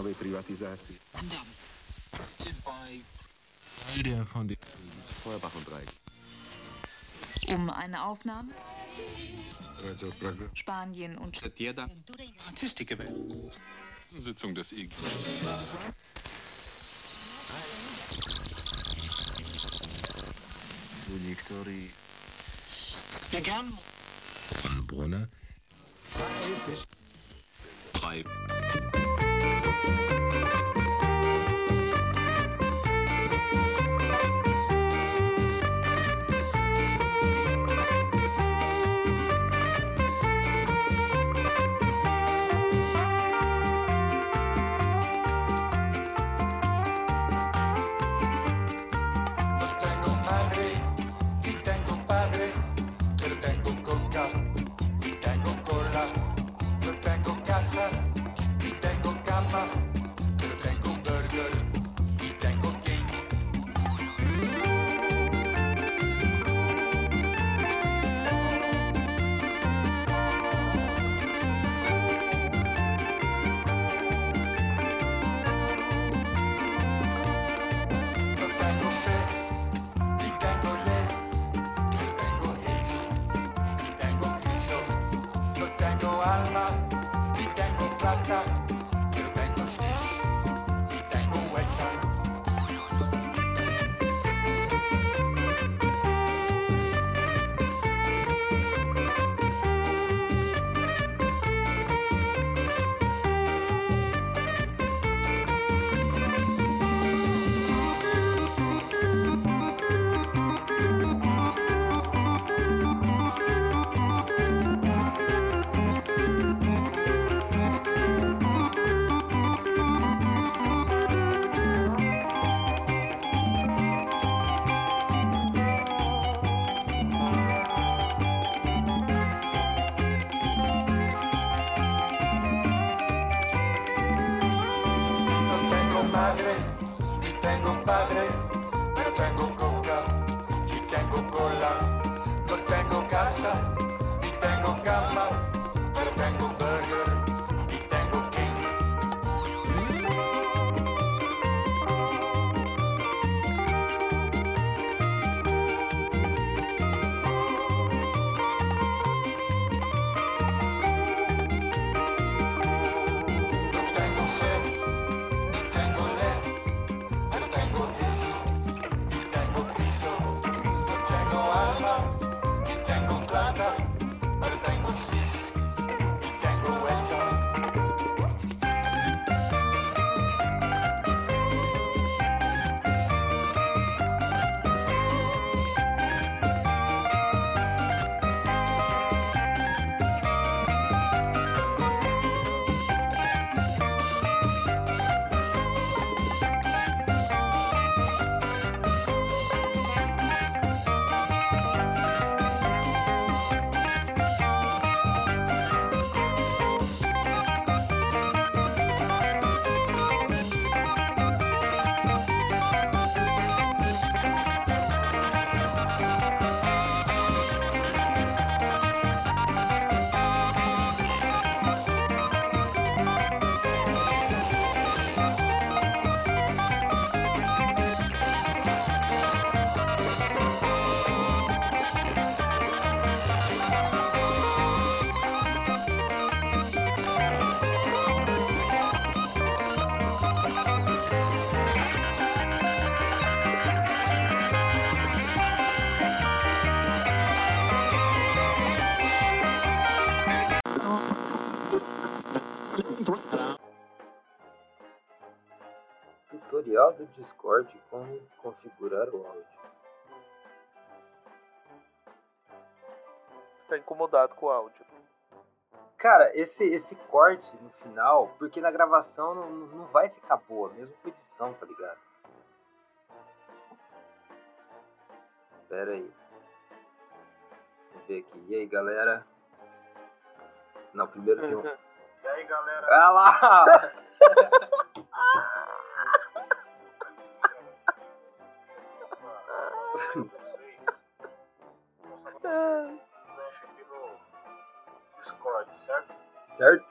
malej privatizácii. Feuerbach und Dreieck. Um eine Aufnahme Spanien und Statistik Sitzung des IG. Niektórzy Von Brunner. Drei. Tutorial do Discord como configurar o áudio. Você tá incomodado com o áudio. Cara, esse, esse corte no final, porque na gravação não, não vai ficar boa, mesmo com edição, tá ligado? Pera aí. Vamos ver aqui. E aí, galera? Não, primeiro tem um. E aí, galera? Ah lá! Discord, certo? certo?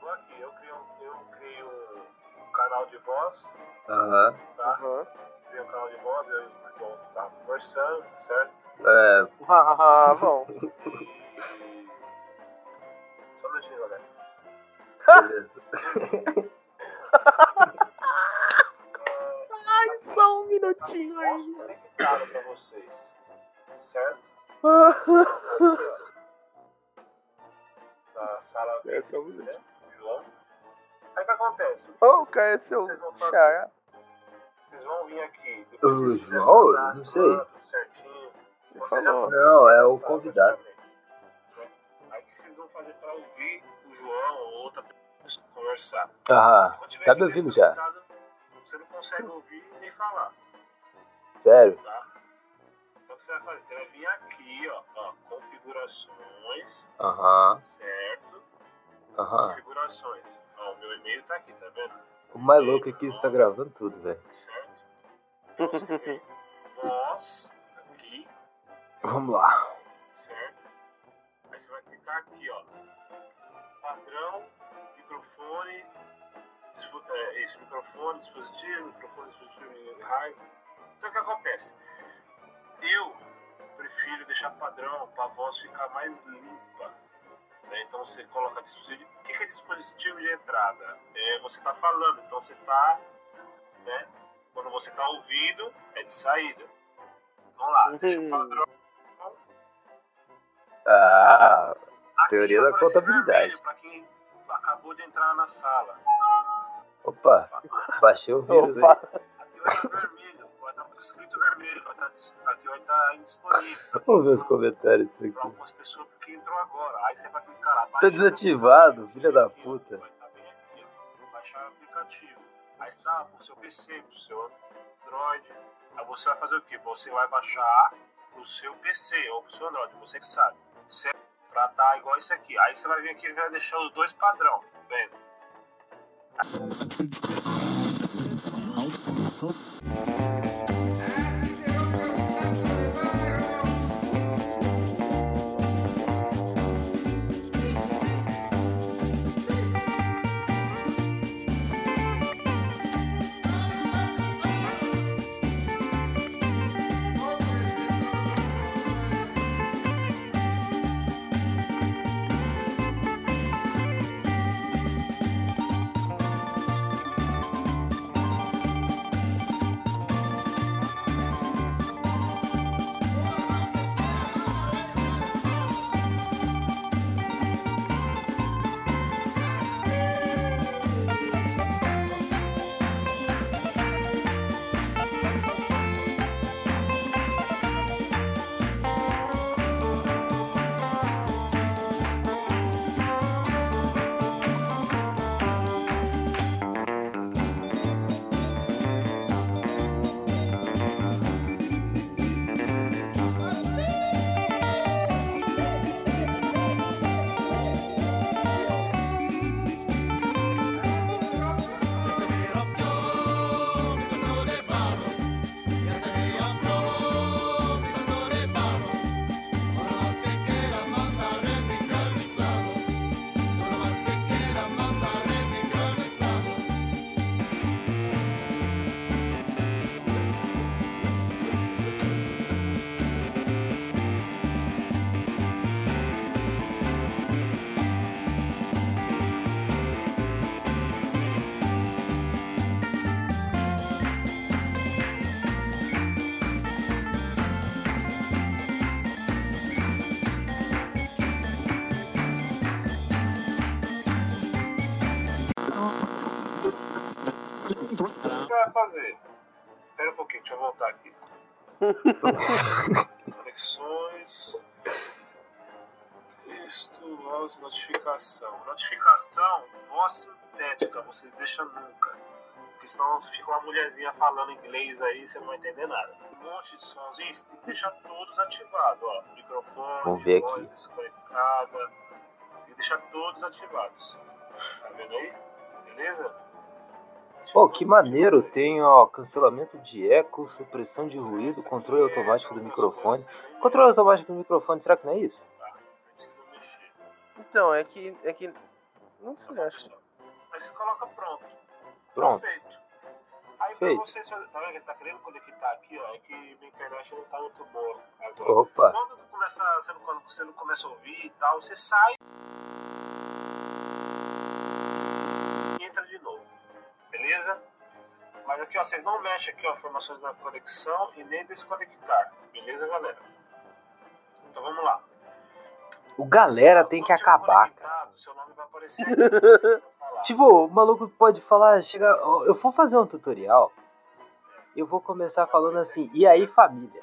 Tô aqui, eu criei um, eu criei um canal de voz, Aham. tá? Aham. Criei um canal de voz, eu e o João tava conversando, certo? É, Ah, bom. E. Só um minutinho, galera. beleza. Só um minutinho Posso conectado pra vocês, certo? Na sala É, um minutinho. né? João. Aí o que acontece? Ô, cara, é seu Vocês vão fazer. Vocês vão vir aqui. O Depois vocês fizeram João? o cadastro Não sei. certinho. Você já. Não, é o convidado. Aí o que vocês vão fazer pra ouvir o João ou outra pessoa conversar? Aham. Tá me ouvindo já? Você não consegue ouvir nem falar, Sério? tá? Que você vai fazer? Você vai vir aqui, ó, ó configurações, Aham. certo? Aham. Configurações. Ó, o meu e-mail tá aqui, tá vendo? O mais louco é que você tá gravando tudo, velho. Certo? Então você vem voz aqui, Vamos lá. certo? Aí você vai clicar aqui, ó. Padrão, microfone, dispo- é, esse microfone, dispositivo, microfone, dispositivo, raio. Então o que acontece? Eu prefiro deixar padrão para a voz ficar mais limpa. né? Então você coloca dispositivo. O que é dispositivo de entrada? É, você está falando, então você está. Né? Quando você está ouvindo, é de saída. Vamos lá, deixa o padrão. Ah, Aqui Teoria da contabilidade. Pra quem acabou de entrar na sala. opa. Baixei o vírus aí. Opa. Aqui escrito vermelho, vai estar, aqui vai estar indisponível Vamos ver os comentários disso para aqui. algumas pessoas que entrou agora. Aí você vai clicar lá. Tá desativado, filha da puta. Vai estar bem aqui, ó. Baixar o aplicativo. Aí está pro seu PC, pro seu Android. Aí você vai fazer o quê? Você vai baixar pro seu PC ou pro seu Android, você que sabe. Certo? Pra estar igual isso aqui. Aí você vai vir aqui e vai deixar os dois padrão, tá vendo? O voltar aqui. Conexões. Texto, voz, notificação. Notificação, voz sintética, vocês deixam nunca. Porque senão fica uma mulherzinha falando inglês aí, você não vai entender nada. Um monte de sonzinhos, tem que deixar todos ativados, ó. Microfone, Vamos ver voz aqui. desconectada. Tem que deixar todos ativados. Tá vendo aí? Beleza? Pô, que maneiro. Tem, ó, cancelamento de eco, supressão de ruído, controle automático do microfone. Controle automático do microfone, será que não é isso? Tá, não precisa mexer. Então, é que. É que. Não sei, acho Aí você coloca pronto. Pronto. Feito. Aí pra você, tá vendo que ele tá querendo conectar aqui, ó, é que minha internet não tá muito boa. Agora. Opa. Quando começa, você não, quando você não começa a ouvir e tal, você sai aqui, ó, vocês não mexem aqui, ó, informações na conexão e nem desconectar. Beleza, galera? Então vamos lá. O galera tem que acabar, Seu nome vai aparecer aqui, você. Tipo, o maluco pode falar, chega, eu vou fazer um tutorial. Eu vou começar falando assim, e aí família?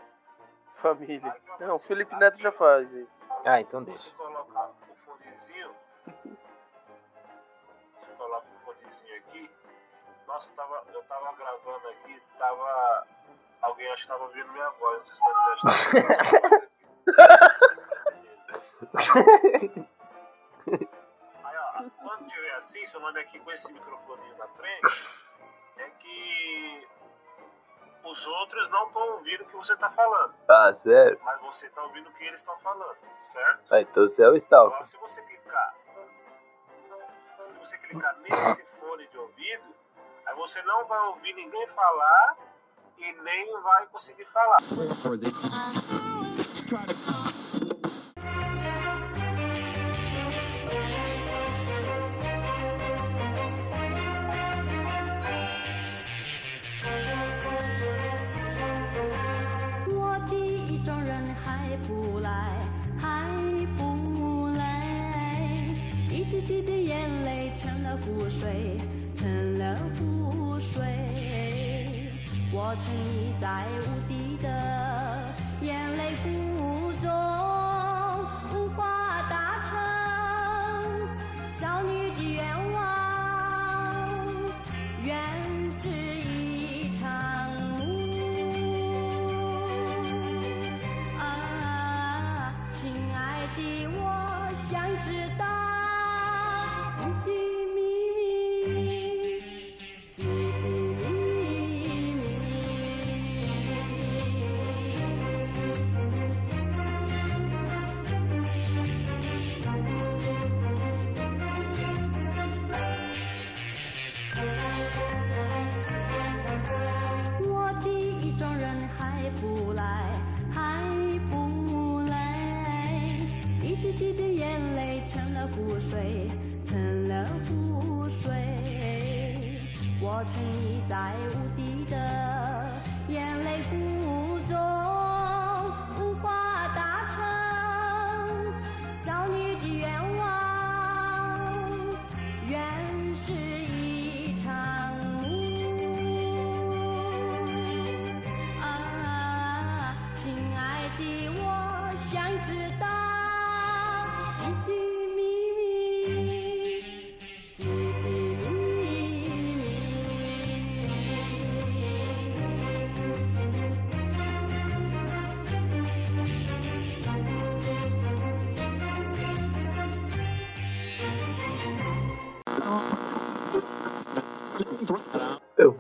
Família. Não, o Felipe Neto já faz isso. Ah, então Você deixa. colocar o fonezinho. Nossa, eu tava, eu tava gravando aqui, tava. Alguém acho que tava ouvindo minha voz, não sei se tá dizendo. Aí, ó, quando tiver assim, seu nome aqui com esse microfoninho na frente, é que os outros não estão ouvindo o que você tá falando, Ah, sério? mas você tá ouvindo o que eles estão falando, certo? Ah, então você é o Stalker. Agora, se você clicar, se você clicar nesse fone de ouvido, aí você não vai ouvir ninguém falar e nem vai conseguir falar. Eu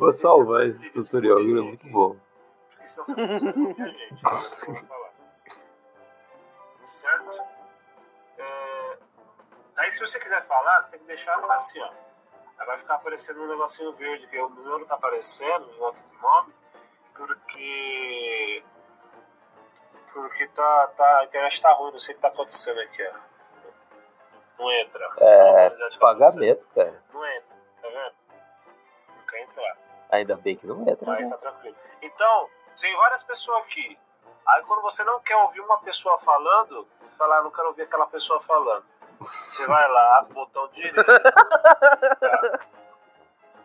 vou salvar esse tutorial, ele é muito bom. Porque senão você não a gente. né? Falar. Certo? É, Aí se você quiser falar, você tem que deixar assim, ó. Aí vai ficar aparecendo um negocinho verde, que o meu não tá aparecendo em do nome, porque. Porque tá, tá, a internet tá ruim, não sei o que tá acontecendo aqui, ó. Não entra. É, Não, tá pagamento, cara. Não Ainda bem que não entra, Mas né? tá tranquilo. Então, tem várias pessoas aqui. Aí quando você não quer ouvir uma pessoa falando, você fala, ah, não quero ouvir aquela pessoa falando. Você vai lá, botão direito. tá?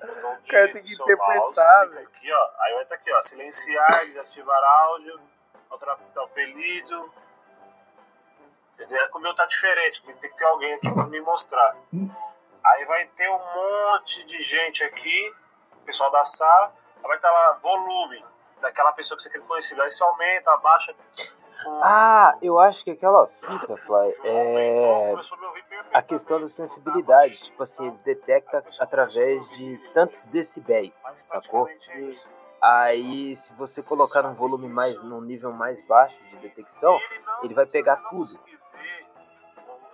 Botão O cara tem que interpretar, velho. aqui, ó. Aí vai estar aqui, ó. Silenciar, desativar áudio, outra apelido. Entendeu? É o meu tá diferente, tem que ter alguém aqui pra me mostrar. Aí vai ter um monte de gente aqui, o pessoal da sala, aí vai estar lá volume daquela pessoa que você quer conhecer. Aí você aumenta, abaixa. o- Ah, eu acho que aquela fita, Fly, é a questão da sensibilidade. Tipo assim, ele detecta através de tantos decibéis, sacou? é. Aí, se você colocar num volume mais, num nível mais baixo de detecção, ele vai pegar tudo.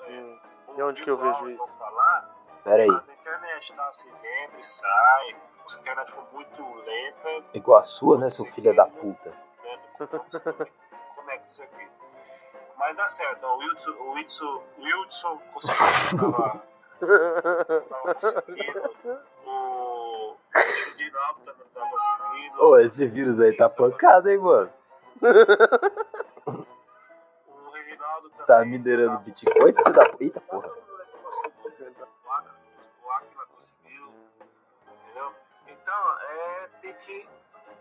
é, Hum. E onde que eu vejo isso? Pera aí. na internet, tá? Vocês entram e saem. Se a internet for muito lenta, Igual a sua, né, seu filho da puta? Conecta isso aqui. Mas dá certo, ó, o Wilson, o Wilson, o Wilson conseguiu, tava, tava conseguindo. O Dinaldo também não tava conseguindo. Ô, esse vírus aí tá pancado, hein, mano? O Reginaldo também. Tá minerando Bitcoin? Eita porra. Que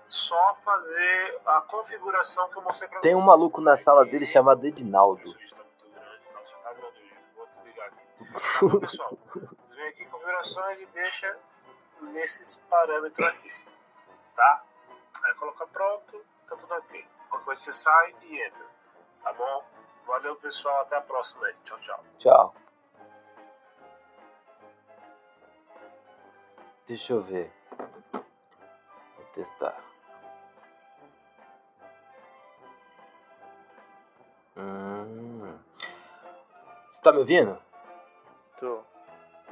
só fazer a configuração que eu mostrei pra Tem um maluco na sala dele chamado Edinaldo. Então, pessoal, vêm aqui em configurações e deixa nesses parâmetros aqui. Tá? Aí coloca pronto, tá tudo ok. Qualquer coisa você sai e entra. Tá bom? Valeu, pessoal. Até a próxima aí. Tchau, tchau. Tchau. Deixa eu ver. Testar. Hum. Você tá me ouvindo? Tô.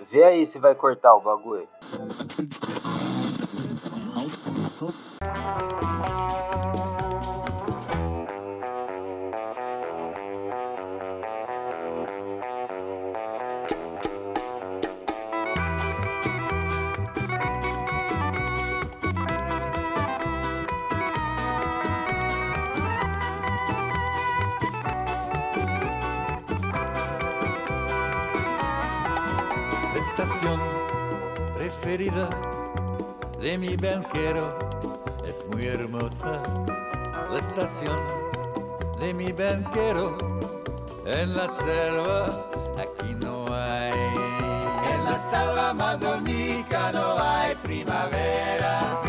Vê aí se vai cortar o bagulho. Estación preferida de mi banquero es muy hermosa. La estación de mi banquero en la selva aquí no hay. En la selva amazónica no hay primavera.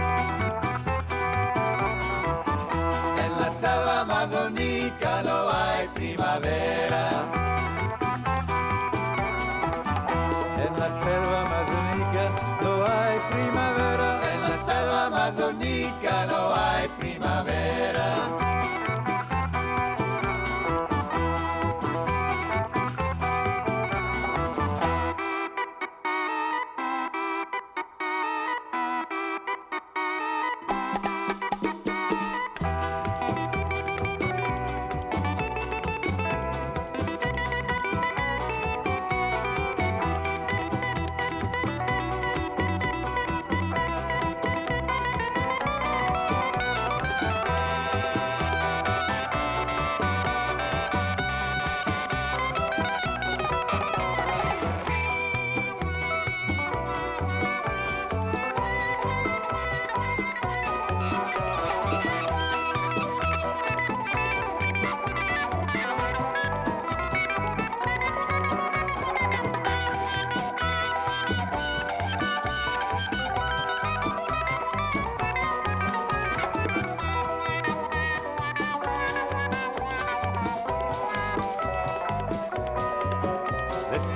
En la selva amazónica no hay primavera.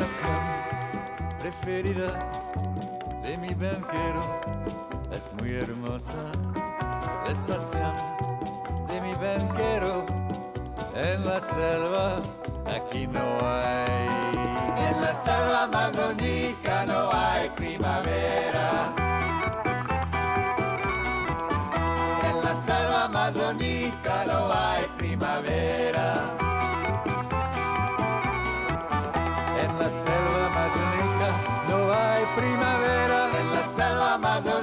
La estación preferida de mi banquero es muy hermosa. La estación de mi banquero en la selva aquí no hay. En la selva amazónica no hay primavera. En la selva amazónica no hay primavera. Selva amazónica no hay primavera. En la selva amazónica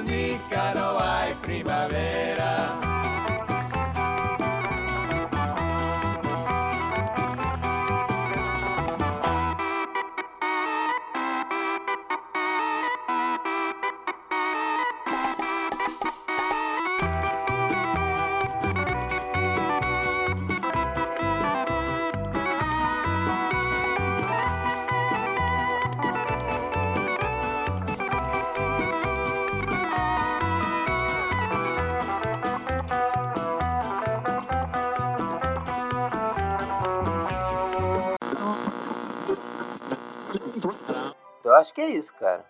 Eu acho que é isso, cara.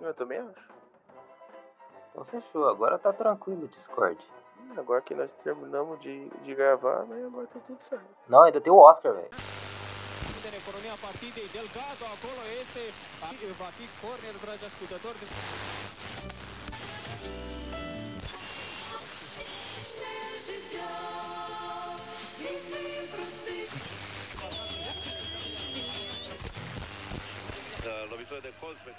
Eu também acho. Então fechou. Agora tá tranquilo o Discord. Agora que nós terminamos de, de gravar, né, agora tá tudo certo. Não, ainda tem o Oscar, velho. Lovitore de colț pe